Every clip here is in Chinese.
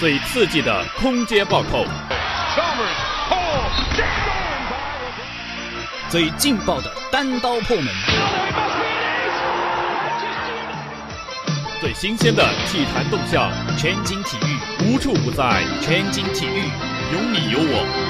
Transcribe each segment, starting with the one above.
最刺激的空接暴扣，最劲爆的单刀破门，最新鲜的体坛动向，全景体育无处不在，全景体育有你有我。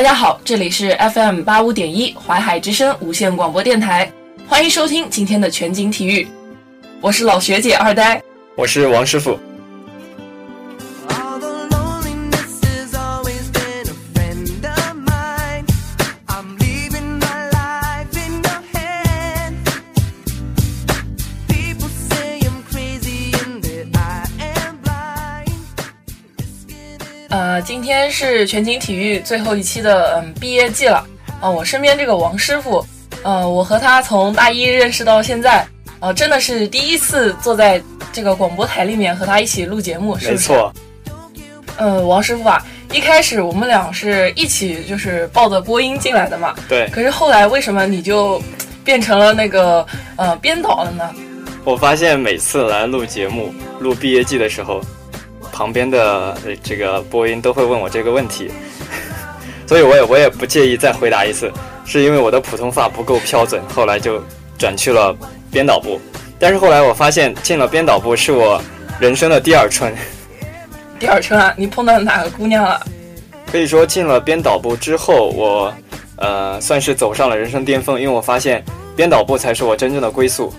大家好，这里是 FM 八五点一淮海之声无线广播电台，欢迎收听今天的全景体育，我是老学姐二呆，我是王师傅。今天是全景体育最后一期的嗯毕业季了啊、我身边这个王师傅，呃，我和他从大一认识到现在，呃，真的是第一次坐在这个广播台里面和他一起录节目，是不是？没错。呃，王师傅啊，一开始我们俩是一起就是抱着播音进来的嘛，对。可是后来为什么你就变成了那个呃编导了呢？我发现每次来录节目、录毕业季的时候，旁边的呃这个播音都会问我这个问题，所以我也我也不介意再回答一次，是因为我的普通话不够标准，后来就转去了编导部。但是后来我发现进了编导部是我人生的第二春。第二春啊，你碰到哪个姑娘了？可以说进了编导部之后，我呃算是走上了人生巅峰，因为我发现编导部才是我真正的归宿。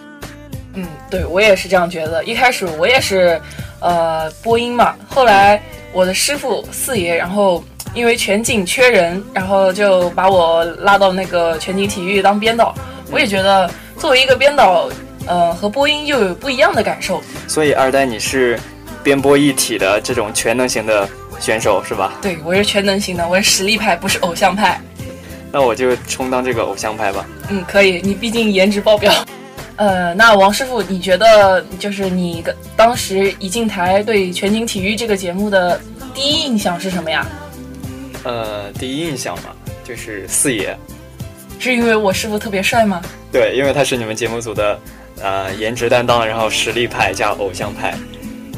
嗯，对我也是这样觉得。一开始我也是，呃，播音嘛。后来我的师傅四爷，然后因为全景缺人，然后就把我拉到那个全景体育当编导。我也觉得作为一个编导，呃，和播音又有不一样的感受。所以二代你是编播一体的这种全能型的选手是吧？对我是全能型的，我是实力派，不是偶像派。那我就充当这个偶像派吧。嗯，可以，你毕竟颜值爆表。呃，那王师傅，你觉得就是你当时一进台对全景体育这个节目的第一印象是什么呀？呃，第一印象嘛，就是四爷，是因为我师傅特别帅吗？对，因为他是你们节目组的呃颜值担当，然后实力派加偶像派，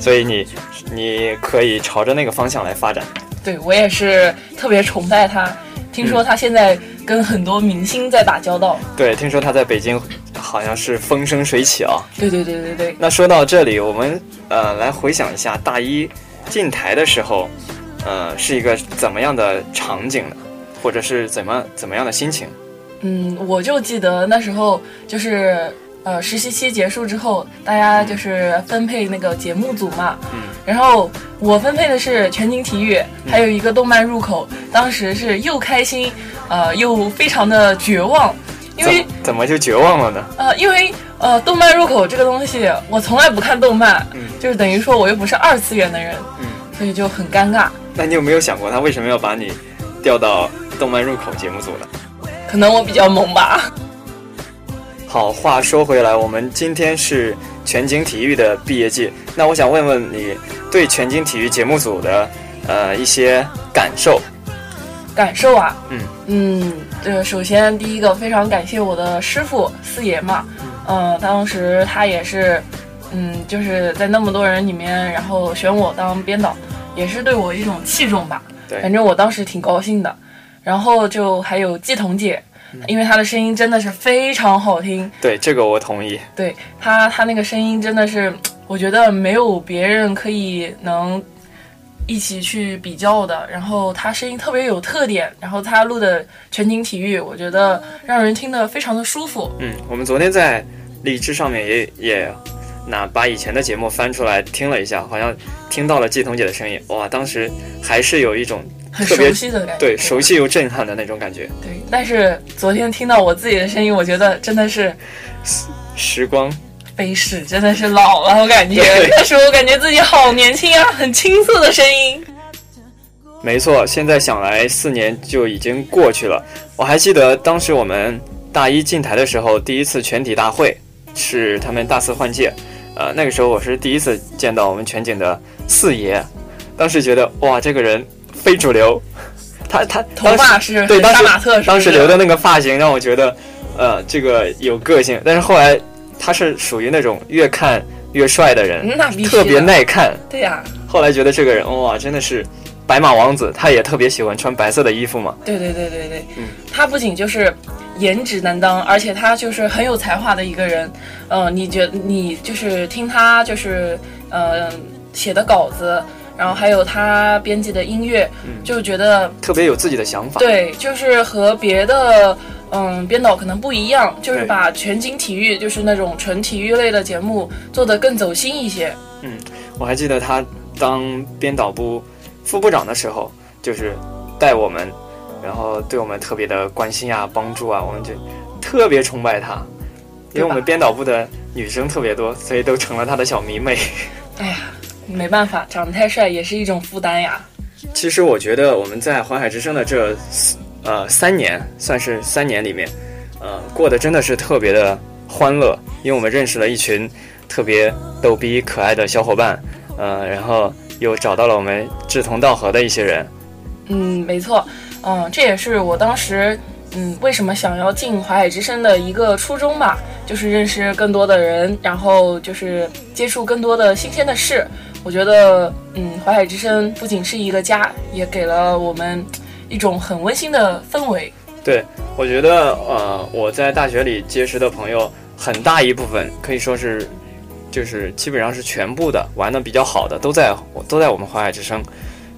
所以你你可以朝着那个方向来发展。对我也是特别崇拜他，听说他现在跟很多明星在打交道。对，听说他在北京好像是风生水起啊。对对对对对。那说到这里，我们呃来回想一下大一进台的时候，呃是一个怎么样的场景呢？或者是怎么怎么样的心情？嗯，我就记得那时候就是呃实习期结束之后，大家就是分配那个节目组嘛。嗯。然后我分配的是全景体育，还有一个动漫入口。当时是又开心，呃，又非常的绝望，因为怎么就绝望了呢？呃，因为呃，动漫入口这个东西，我从来不看动漫，嗯，就是等于说我又不是二次元的人，嗯，所以就很尴尬。那你有没有想过，他为什么要把你调到动漫入口节目组呢？可能我比较萌吧。好，话说回来，我们今天是全景体育的毕业季，那我想问问你对全景体育节目组的呃一些感受。感受啊，嗯嗯，呃，首先第一个非常感谢我的师傅四爷嘛，嗯、呃，当时他也是，嗯，就是在那么多人里面，然后选我当编导，也是对我一种器重吧。对，反正我当时挺高兴的。然后就还有季彤姐，因为她的声音真的是非常好听。对，这个我同意。对她，她那个声音真的是，我觉得没有别人可以能一起去比较的。然后他声音特别有特点，然后他录的全景体育，我觉得让人听得非常的舒服。嗯，我们昨天在荔枝上面也也那把以前的节目翻出来听了一下，好像听到了季彤姐的声音，哇，当时还是有一种。很熟悉的感觉，对，熟悉又震撼的那种感觉。对，但是昨天听到我自己的声音，我觉得真的是时光飞逝，真的是老了，我感觉那时候我感觉自己好年轻啊，很青涩的声音。没错，现在想来，四年就已经过去了。我还记得当时我们大一进台的时候，第一次全体大会是他们大四换届，呃，那个时候我是第一次见到我们全景的四爷，当时觉得哇，这个人非主流，他他头发是对当时杀马特，当时留的那个发型让我觉得，呃，这个有个性。但是后来他是属于那种越看越帅的人，那必须特别耐看。对呀、后来觉得这个人哇，真的是白马王子，他也特别喜欢穿白色的衣服嘛。对对对对对，嗯他不仅就是颜值担当，而且他就是很有才华的一个人。呃，你觉你就是听他就是呃写的稿子，然后还有他编辑的音乐，嗯就觉得特别有自己的想法。对，就是和别的嗯编导可能不一样，就是把全景体育就是那种纯体育类的节目做得更走心一些。嗯我还记得他当编导部副部长的时候，就是带我们，然后对我们特别的关心啊、帮助啊，我们就特别崇拜他。因为我们编导部的女生特别多，所以都成了他的小迷妹。哎呀，没办法，长得太帅也是一种负担呀。其实我觉得我们在淮海之声的这呃三年，算是三年里面，呃，过得真的是特别的欢乐，因为我们认识了一群特别逗逼可爱的小伙伴，呃，然后又找到了我们志同道合的一些人。嗯，没错，嗯，这也是我当时嗯为什么想要进淮海之声的一个初衷吧，就是认识更多的人，然后就是接触更多的新鲜的事。我觉得，嗯，淮海之声不仅是一个家，也给了我们一种很温馨的氛围。对，我觉得呃，我在大学里结识的朋友，很大一部分可以说是，就是基本上是全部的玩的比较好的，都在都在我们淮海之声。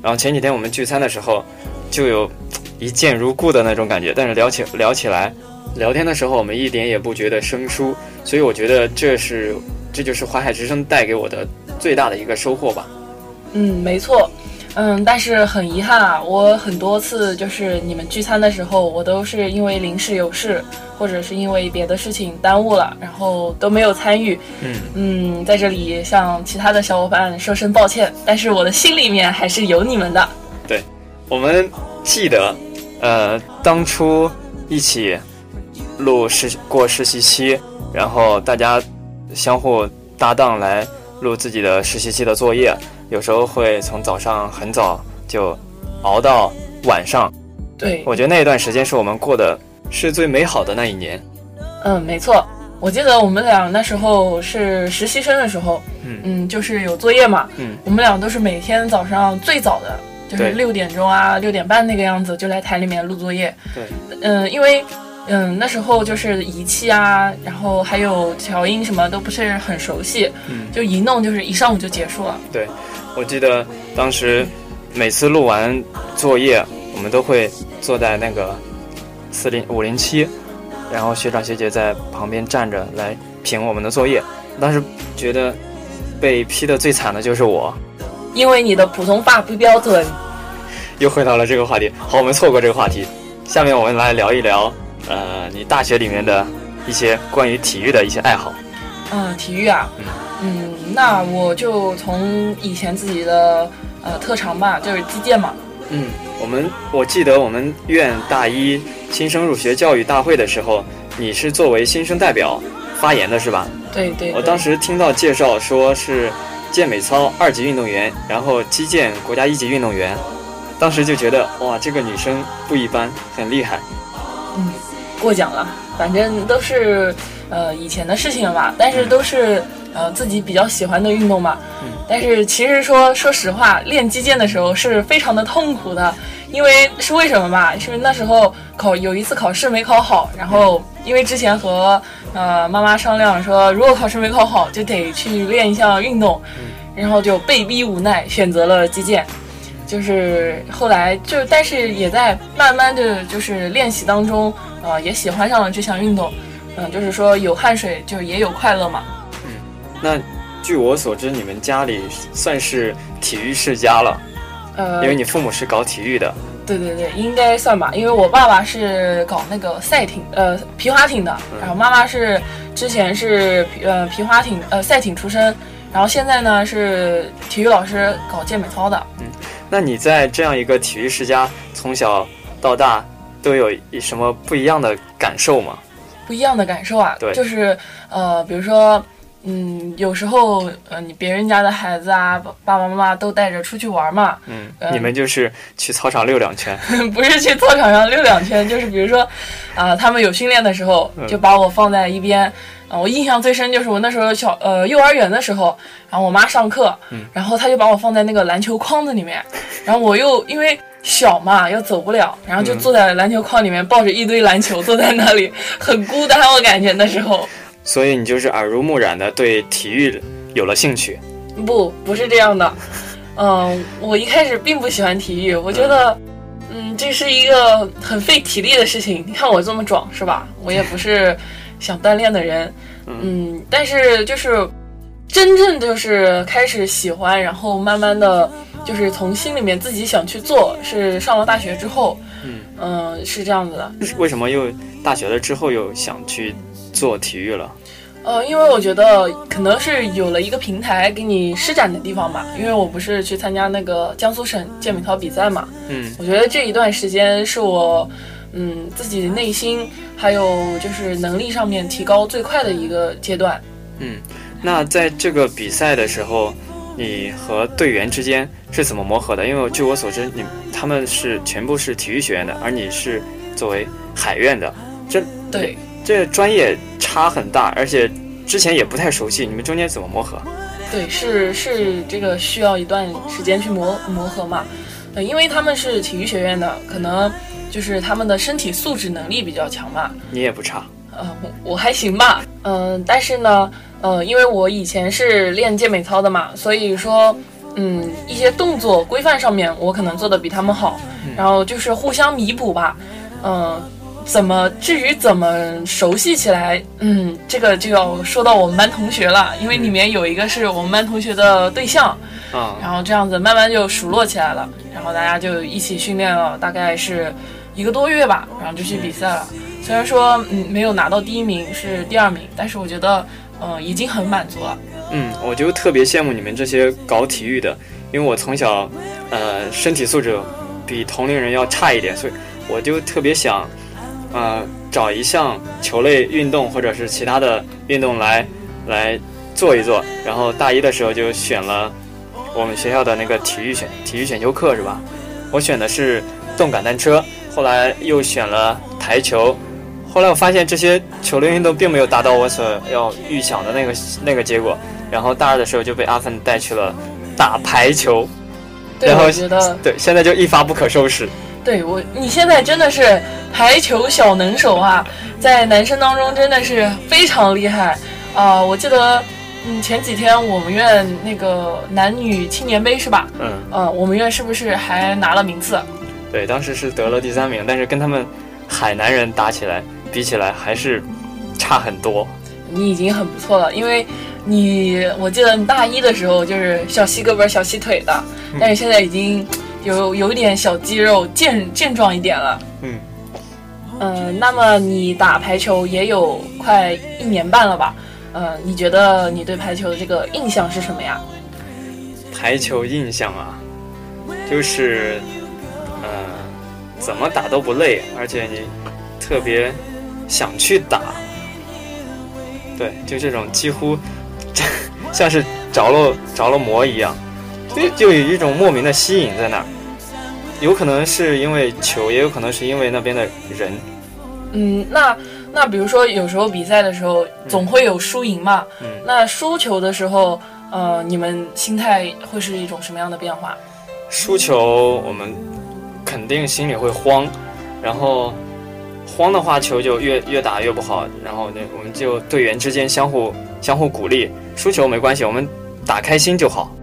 然后前几天我们聚餐的时候，就有一见如故的那种感觉，但是聊起聊起来，聊天的时候我们一点也不觉得生疏，所以我觉得这是这就是淮海之声带给我的最大的一个收获吧。嗯，没错。嗯，但是很遗憾啊，我很多次就是你们聚餐的时候，我都是因为临时有事，或者是因为别的事情耽误了，然后都没有参与。嗯嗯，在这里向其他的小伙伴说声抱歉，但是我的心里面还是有你们的。对我们记得，呃，当初一起录实过实习期，然后大家相互搭档来录自己的实习期的作业，有时候会从早上很早就熬到晚上。对，我觉得那一段时间是我们过的是最美好的那一年。嗯，没错。我记得我们俩那时候是实习生的时候，嗯就是有作业嘛，嗯，我们俩都是每天早上最早的，就是六点钟啊，六点半那个样子就来台里面录作业。对，嗯，因为嗯那时候就是仪器啊，然后还有调音什么都不是很熟悉，嗯就一弄就是一上午就结束了。对我记得当时每次录完作业，我们都会坐在那个四零五零七，然后学长学姐在旁边站着来评我们的作业。当时觉得被批的最惨的就是我，因为你的普通话不标准。又回到了这个话题。好，我们错过这个话题，下面我们来聊一聊，呃，你大学里面的一些关于体育的一些爱好。嗯，体育啊，嗯，那我就从以前自己的呃特长吧，就是击剑嘛。嗯，我们我记得我们院大一新生入学教育大会的时候，你是作为新生代表发言的是吧？对对对我当时听到介绍说是健美操二级运动员，然后击剑国家一级运动员，当时就觉得哇，这个女生不一般，很厉害。嗯，过奖了，反正都是呃以前的事情了吧，但是都是呃自己比较喜欢的运动嘛。嗯但是其实说说实话，练击剑的时候是非常的痛苦的，因为是为什么吧？是那时候考有一次考试没考好，然后因为之前和呃妈妈商量说，如果考试没考好，就得去练一项运动，然后就被逼无奈选择了击剑。就是后来就，但是也在慢慢的就是练习当中，呃，也喜欢上了这项运动。嗯，就是说有汗水就也有快乐嘛。嗯那据我所知，你们家里算是体育世家了，呃，因为你父母是搞体育的。对对对，应该算吧，因为我爸爸是搞那个赛艇，呃，皮划艇的，然后妈妈是之前是呃皮划艇呃赛艇出身，然后现在呢是体育老师搞健美操的。嗯那你在这样一个体育世家，从小到大都有一什么不一样的感受吗？不一样的感受啊，对就是呃，比如说嗯，有时候，呃，你别人家的孩子啊，爸爸爸妈妈都带着出去玩嘛，嗯，呃你们就是去操场溜两圈，不是去操场上溜两圈，就是比如说，啊、他们有训练的时候，嗯就把我放在一边。啊，我印象最深就是我那时候小呃幼儿园的时候，然后我妈上课，嗯然后她就把我放在那个篮球框子里面，然后我又因为小嘛又走不了，然后就嗯坐在篮球框里面抱着一堆篮球坐在那里，很孤单，我感觉那时候。所以你就是耳濡目染的对体育有了兴趣。不，不是这样的。嗯，我一开始并不喜欢体育，我觉得，嗯，这是一个很费体力的事情。你看我这么壮，是吧？我也不是想锻炼的人，嗯，但是就是真正就是开始喜欢，然后慢慢的就是从心里面自己想去做，是上了大学之后，嗯、是这样子的。为什么又大学了之后又想去做体育了？呃，因为我觉得可能是有了一个平台给你施展的地方吧。因为我不是去参加那个江苏省健美操比赛嘛，嗯我觉得这一段时间是我，嗯，自己内心还有就是能力上面提高最快的一个阶段。嗯，那在这个比赛的时候，你和队员之间是怎么磨合的？因为据我所知，你他们是全部是体育学院的，而你是作为海院的，这对，这专业差很大，而且之前也不太熟悉，你们中间怎么磨合？对，是是这个需要一段时间去磨磨合嘛。呃，因为他们是体育学院的，可能就是他们的身体素质能力比较强嘛。你也不差，呃，我我还行吧，嗯、但是呢，呃，因为我以前是练健美操的嘛，所以说，嗯，一些动作规范上面我可能做的比他们好，然后就是互相弥补吧，嗯、怎么至于怎么熟悉起来，嗯，这个就要说到我们班同学了，因为里面有一个是我们班同学的对象，啊、然后这样子慢慢就熟络起来了，然后大家就一起训练了，大概是一个多月吧，然后就去比赛了。虽然说嗯没有拿到第一名，是第二名，但是我觉得嗯已经很满足了。嗯，我就特别羡慕你们这些搞体育的，因为我从小，呃，身体素质比同龄人要差一点，所以我就特别想，呃，找一项球类运动或者是其他的运动来来做一做。然后大一的时候就选了我们学校的那个体育选体育选修课是吧？我选的是动感单车，后来又选了台球。后来我发现这些球类运动并没有达到我所要预想的那个那个结果，然后大二的时候就被阿芬带去了打排球，对，然后觉得对，现在就一发不可收拾。对我你现在真的是排球小能手啊，在男生当中真的是非常厉害啊、我记得嗯前几天我们院那个男女青年杯是吧？嗯，呃，我们院是不是还拿了名次？对，当时是得了第三名，但是跟他们海南人打起来比起来还是差很多。你已经很不错了，因为你我记得你大一的时候就是小细胳膊小细腿的，但是现在已经有有一点小肌肉，健健壮一点了。嗯嗯、那么你打排球也有快一年半了吧？嗯、你觉得你对排球的这个印象是什么呀？排球印象啊，就是，呃，怎么打都不累，而且你特别想去打。对，就这种几乎 像是着了着了魔一样，就就有一种莫名的吸引在那儿。有可能是因为球，也有可能是因为那边的人。嗯，那那比如说有时候比赛的时候总会有输赢嘛，嗯那输球的时候，呃，你们心态会是一种什么样的变化？输球，我们肯定心里会慌，然后慌的话，球就越越打越不好。然后呢，我们就队员之间相互相互鼓励，输球没关系，我们打开心就好。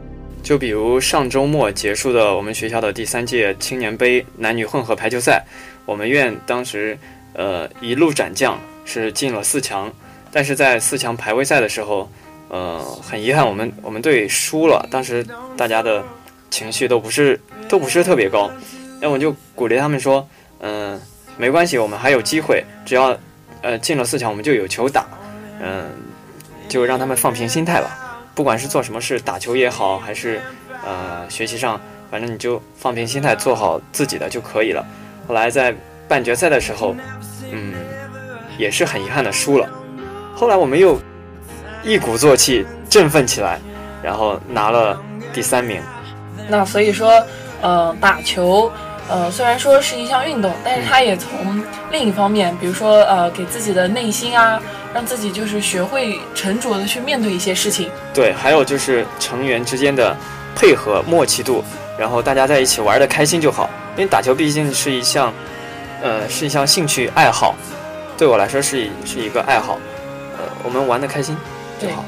就比如上周末结束的我们学校的第三届青年杯男女混合排球赛，我们院当时呃一路斩将是进了四强，但是在四强排位赛的时候，呃很遗憾我们我们队输了，当时大家的情绪都不是都不是特别高，那我就鼓励他们说，嗯、没关系，我们还有机会，只要呃进了四强，我们就有球打，嗯、就让他们放平心态吧。不管是做什么事，打球也好，还是呃学习上，反正你就放平心态，做好自己的就可以了。后来在半决赛的时候，嗯，也是很遗憾的输了。后来我们又一鼓作气，振奋起来，然后拿了第三名。那所以说，呃，打球，呃，虽然说是一项运动，但是它也从另一方面，比如说，呃，给自己的内心啊，让自己就是学会沉着的去面对一些事情。对，还有就是成员之间的配合默契度，然后大家在一起玩的开心就好。因为打球毕竟是一项，呃，是一项兴趣爱好，对我来说是是一个爱好，呃，我们玩的开心就好。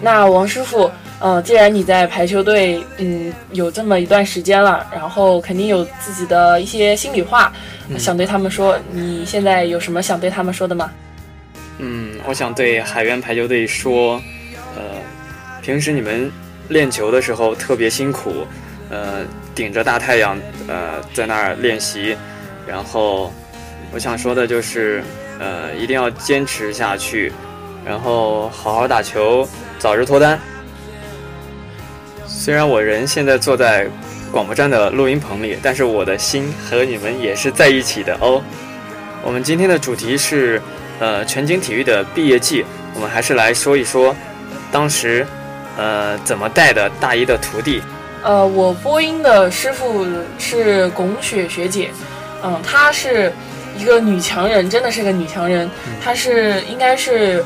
那王师傅，呃，既然你在排球队，嗯，有这么一段时间了，然后肯定有自己的一些心里话，想对他们说。你现在有什么想对他们说的吗？嗯，我想对海员排球队说，呃，平时你们练球的时候特别辛苦，呃，顶着大太阳，呃，在那儿练习，然后我想说的就是，呃，一定要坚持下去，然后好好打球。早日脱单。虽然我人现在坐在广播站的录音棚里，但是我的心和你们也是在一起的哦。我们今天的主题是，呃，全景体育的毕业季。我们还是来说一说，当时，呃，怎么带的大一的徒弟。呃，我播音的师傅是龚雪学姐，嗯，她是一个女强人，真的是个女强人。她是应该是。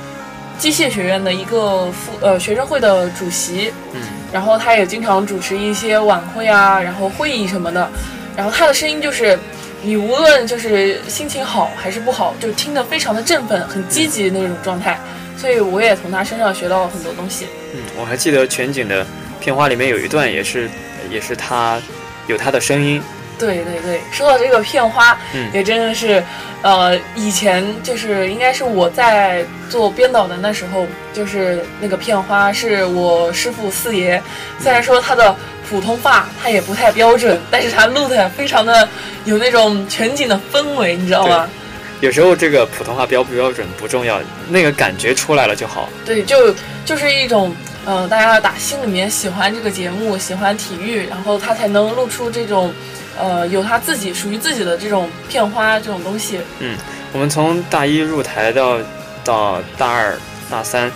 机械学院的一个副呃学生会的主席，嗯，然后他也经常主持一些晚会啊，然后会议什么的，然后他的声音就是，你无论就是心情好还是不好，就听得非常的振奋，很积极那种状态，所以我也从他身上学到了很多东西。嗯，我还记得全景的片花里面有一段也是，也是他有他的声音。对对对，说到这个片花，嗯也真的是，呃，以前就是应该是我在做编导的那时候，就是那个片花是我师傅四爷，虽然说他的普通话他也不太标准，但是他录的非常的有那种全景的氛围，你知道吗？有时候这个普通话标不标准不重要，那个感觉出来了就好。对，就就是一种，呃，大家打心里面喜欢这个节目，喜欢体育，然后他才能录出这种。呃，有他自己属于自己的这种片花这种东西。嗯，我们从大一入台到到大二、大三，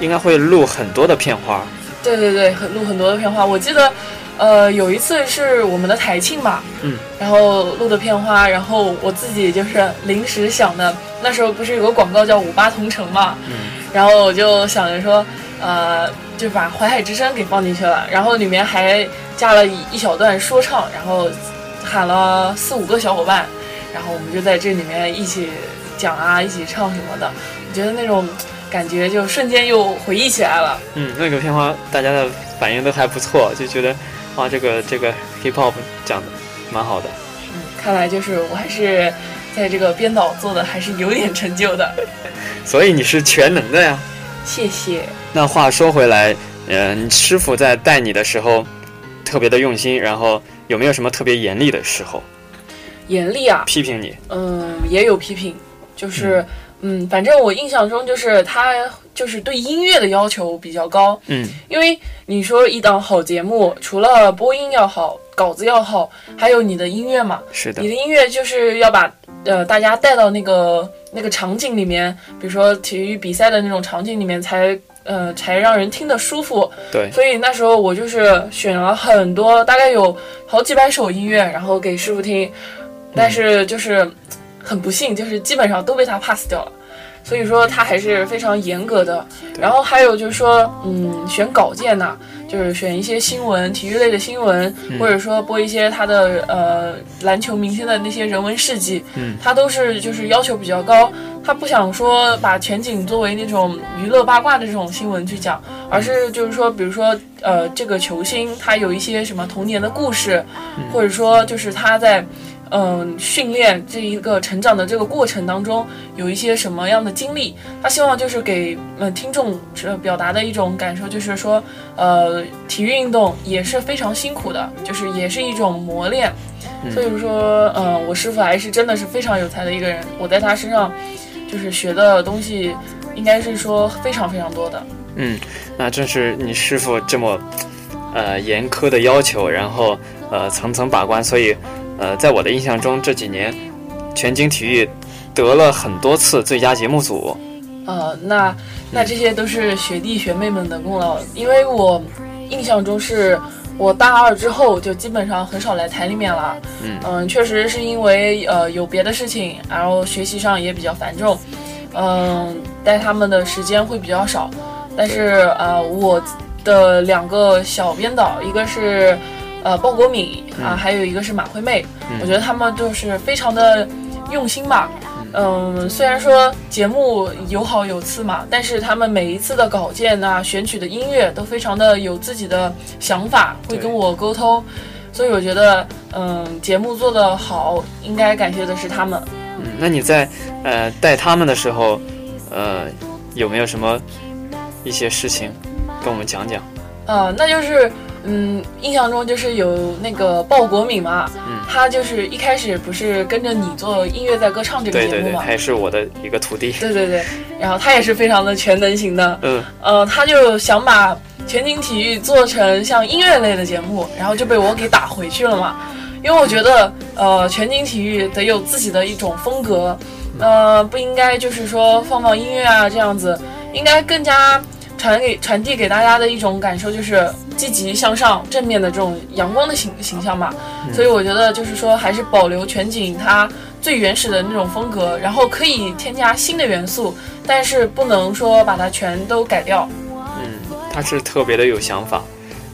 应该会录很多的片花。对对对，很录很多的片花。我记得，呃，有一次是我们的台庆吧，嗯，然后录的片花，然后我自己就是临时想的。那时候不是有个广告叫五八同城嘛，嗯，然后我就想着说，呃，就把淮海之声给放进去了，然后里面还。加了一一小段说唱，然后喊了四五个小伙伴，然后我们就在这里面一起讲啊，一起唱什么的。我觉得那种感觉就瞬间又回忆起来了。嗯，那个片花大家的反应都还不错，就觉得哇，这个这个 hip hop 讲的蛮好的。嗯，看来就是我还是在这个编导做的还是有点成就的。所以你是全能的呀。谢谢。那话说回来，嗯，师傅在带你的时候。特别的用心，然后有没有什么特别严厉的时候？严厉啊！批评你？嗯，也有批评，就是嗯，反正我印象中就是他就是对音乐的要求比较高。嗯，因为你说一档好节目，除了播音要好，稿子要好，还有你的音乐嘛。是的。你的音乐就是要把呃大家带到那个那个场景里面，比如说体育比赛的那种场景里面才。呃，才让人听得舒服。对，所以那时候我就是选了很多，大概有好几百首音乐，然后给师傅听。但是就是很不幸，就是基本上都被他 pass 掉了。所以说他还是非常严格的。然后还有就是说，嗯，选稿件呐，就是选一些新闻、体育类的新闻，或者说播一些他的呃篮球明星的那些人文事迹。嗯，他都是就是要求比较高。他不想说把全景作为那种娱乐八卦的这种新闻去讲，而是就是说，比如说，呃，这个球星他有一些什么童年的故事，或者说就是他在，嗯，训练这一个成长的这个过程当中有一些什么样的经历，他希望就是给呃听众呃表达的一种感受，就是说，呃，体育运动也是非常辛苦的，就是也是一种磨练，所以说，嗯，我师傅还是真的是非常有才的一个人，我在他身上。就是学的东西，应该是说非常非常多的。嗯，那正是你师傅这么，呃严苛的要求，然后呃层层把关，所以呃在我的印象中这几年，全景体育得了很多次最佳节目组。呃，那那这些都是学弟学妹们的功劳，因为我印象中是我大二之后就基本上很少来台里面了。嗯确实是因为呃有别的事情，然后学习上也比较繁重，嗯、带他们的时间会比较少。但是呃，我的两个小编导，一个是呃鲍国敏啊，嗯还有一个是马惠妹，嗯我觉得他们就是非常的用心吧。嗯，虽然说节目有好有次嘛，但是他们每一次的稿件呐、选取的音乐都非常的有自己的想法，会跟我沟通，所以我觉得，嗯，节目做得好，应该感谢的是他们。嗯，那你在呃带他们的时候，呃有没有什么一些事情跟我们讲讲？呃，那就是，嗯，印象中就是有那个鲍国敏嘛，嗯。他就是一开始不是跟着你做音乐在歌唱这个对对对，节目嘛，还是我的一个徒弟。对对对，然后他也是非常的全能型的，嗯。呃，他就想把全景体育做成像音乐类的节目，然后就被我给打回去了嘛。因为我觉得，呃，全景体育得有自己的一种风格，呃，不应该就是说放放音乐啊这样子，应该更加传给传递给大家的一种感受就是积极向上、正面的这种阳光的形形象嘛。所以我觉得就是说，还是保留全景它最原始的那种风格，然后可以添加新的元素，但是不能说把它全都改掉。嗯，他是特别的有想法。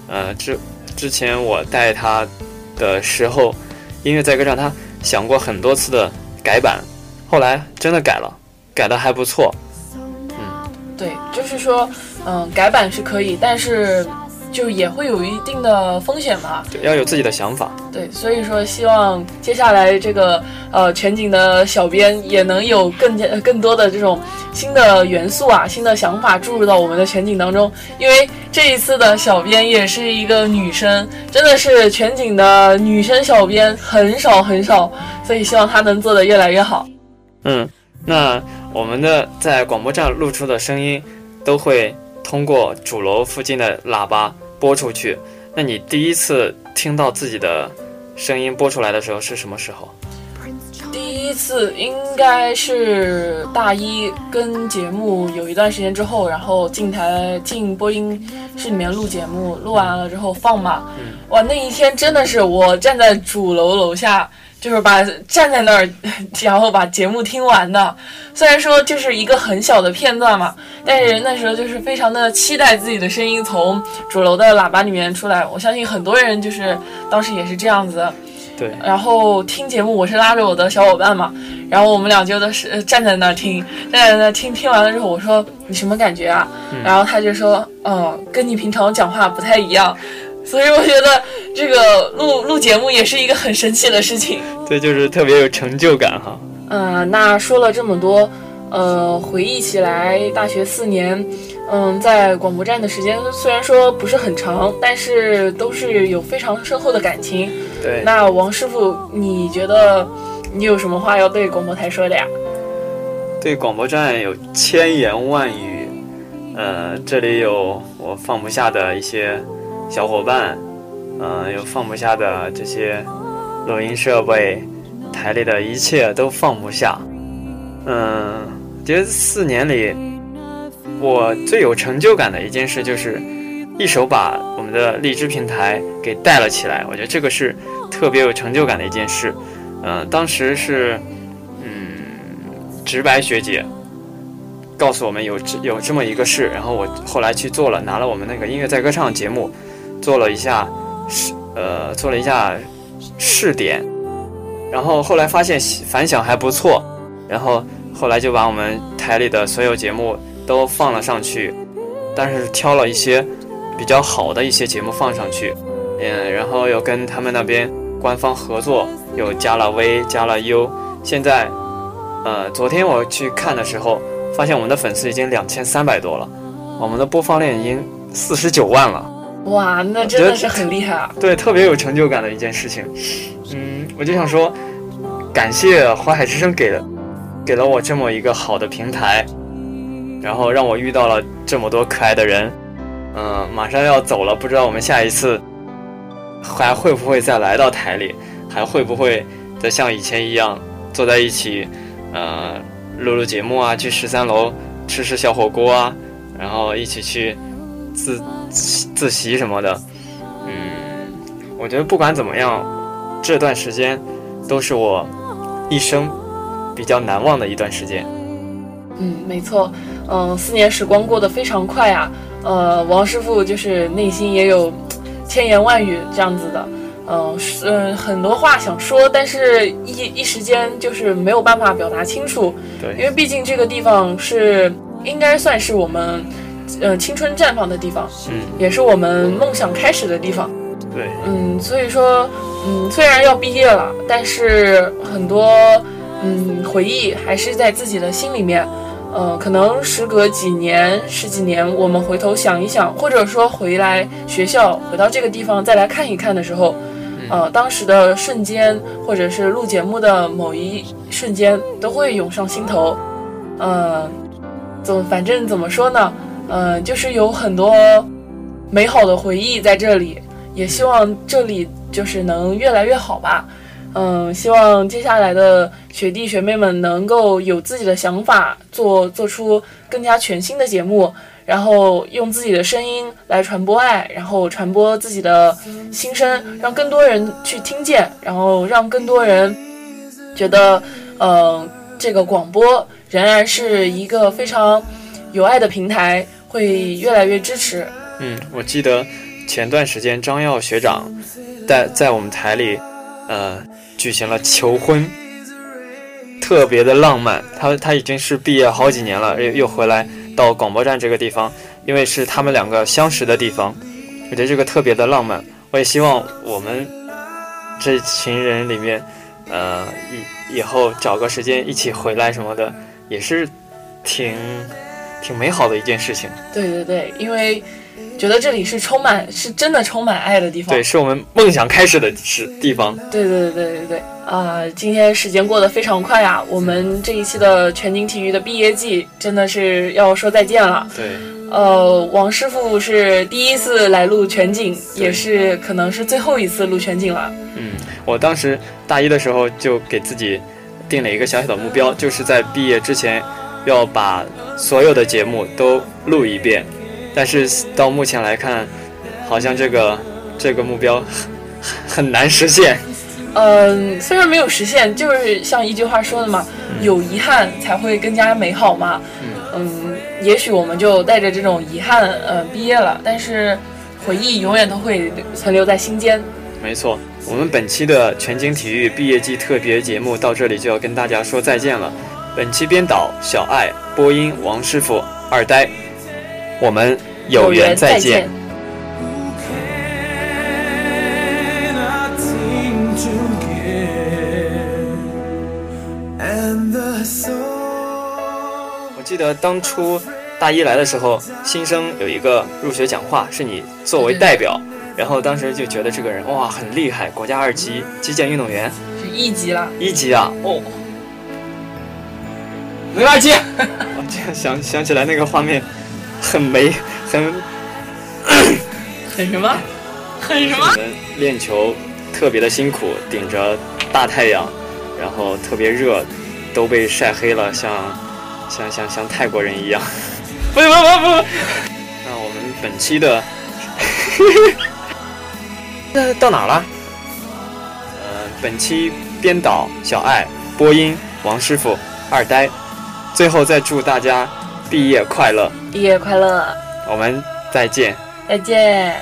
呃，之之前我带他的时候，音乐在歌上他想过很多次的改版，后来真的改了，改的还不错。对，就是说，嗯，改版是可以，但是就也会有一定的风险吧。对，要有自己的想法。对，所以说希望接下来这个呃全景的小编也能有更加更多的这种新的元素啊、新的想法注入到我们的全景当中。因为这一次的小编也是一个女生，真的是全景的女生小编很少很少，所以希望她能做得越来越好。嗯，那我们的在广播站录出的声音都会通过主楼附近的喇叭播出去。那你第一次听到自己的声音播出来的时候是什么时候？第一次应该是大一跟节目有一段时间之后，然后进台进播音室里面录节目，录完了之后放嘛。哇，那一天真的是我站在主楼楼下，就是把站在那儿，然后把节目听完的。虽然说就是一个很小的片段嘛，但是那时候就是非常的期待自己的声音从主楼的喇叭里面出来。我相信很多人就是当时也是这样子。对，然后听节目，我是拉着我的小伙伴嘛，然后我们俩就都是呃站在那儿听，站在那儿听，听完了之后，我说你什么感觉啊？然后他就说，嗯，跟你平常讲话不太一样，所以我觉得这个录录节目也是一个很神奇的事情。对，就是特别有成就感哈。嗯、那说了这么多，呃，回忆起来大学四年，嗯，在广播站的时间虽然说不是很长，但是都是有非常深厚的感情。对，那王师傅，你觉得你有什么话要对广播台说的呀？对广播站有千言万语，呃，这里有我放不下的一些小伙伴，呃，有放不下的这些录音设备，台里的一切都放不下。嗯、这四年里，我最有成就感的一件事就是一手把我们的荔枝平台给带了起来。我觉得这个是特别有成就感的一件事。嗯、当时是，嗯，直白学姐告诉我们有这有这么一个事，然后我后来去做了，拿了我们那个音乐在歌唱节目，做了一下试呃做了一下试点，然后后来发现反响还不错，然后后来就把我们台里的所有节目都放了上去，但是挑了一些比较好的一些节目放上去，嗯，然后又跟他们那边官方合作，又加了 V 加了 U，现在。呃，昨天我去看的时候，发现我们的粉丝已经两千三百多了，我们的播放量已经四十九万了。哇，那真的是很厉害啊！对，特别有成就感的一件事情。嗯，我就想说，感谢华海之声给了给了我这么一个好的平台，然后让我遇到了这么多可爱的人。嗯、马上要走了，不知道我们下一次还会不会再来到台里，还会不会再像以前一样坐在一起，呃，录录节目啊，去十三楼吃吃小火锅啊，然后一起去自自习什么的。嗯，我觉得不管怎么样，这段时间都是我一生比较难忘的一段时间。嗯，没错。嗯，四年时光过得非常快啊。呃，王师傅就是内心也有千言万语这样子的。嗯，嗯，很多话想说，但是一一时间就是没有办法表达清楚。对，因为毕竟这个地方是应该算是我们，呃，青春绽放的地方，嗯，也是我们梦想开始的地方。对，嗯，所以说，嗯，虽然要毕业了，但是很多，嗯，回忆还是在自己的心里面。呃，可能时隔几年、十几年，我们回头想一想，或者说回来学校，回到这个地方再来看一看的时候。呃，当时的瞬间，或者是录节目的某一瞬间，都会涌上心头。呃，怎反正怎么说呢？嗯，就是有很多美好的回忆在这里，也希望这里就是能越来越好吧。嗯，希望接下来的学弟学妹们能够有自己的想法，做做出更加全新的节目。然后用自己的声音来传播爱，然后传播自己的心声，让更多人去听见，然后让更多人觉得，嗯，这个广播仍然是一个非常有爱的平台，会越来越支持。嗯，我记得前段时间张耀学长在在我们台里，呃，举行了求婚，特别的浪漫。他他已经是毕业好几年了，又又回来。到广播站这个地方，因为是他们两个相识的地方，我觉得这个特别的浪漫。我也希望我们这群人里面，呃，以以后找个时间一起回来什么的，也是挺挺美好的一件事情。对对对，因为觉得这里是充满，是真的充满爱的地方。对，是我们梦想开始的是地方。对对对对对对。啊，今天时间过得非常快啊！我们这一期的全景体育的毕业季真的是要说再见了。对，呃，王师傅是第一次来录全景，也是可能是最后一次录全景了。嗯，我当时大一的时候就给自己定了一个小小的目标，就是在毕业之前要把所有的节目都录一遍。但是到目前来看，好像这个这个目标 很难实现。嗯，虽然没有实现，就是像一句话说的嘛，有遗憾才会更加美好嘛。嗯，也许我们就带着这种遗憾，呃，毕业了，但是回忆永远都会存留在心间。没错，我们本期的全景体育毕业季特别节目到这里就要跟大家说再见了。本期编导小爱，播音王师傅二呆，我们有缘再见。我记得当初大一来的时候，新生有一个入学讲话，是你作为代表，然后当时就觉得这个人哇很厉害，国家二级击剑运动员，是一级了，一级啊，哦，没二级，我这样想想起来那个画面，很美，很 很什么，很什么？练球特别的辛苦，顶着大太阳，然后特别热，都被晒黑了，像。像像像泰国人一样，不不不不不。那我们本期的，那到哪了？呃，本期编导小爱，播音王师傅二呆，最后再祝大家毕业快乐！毕业快乐！我们再见！再见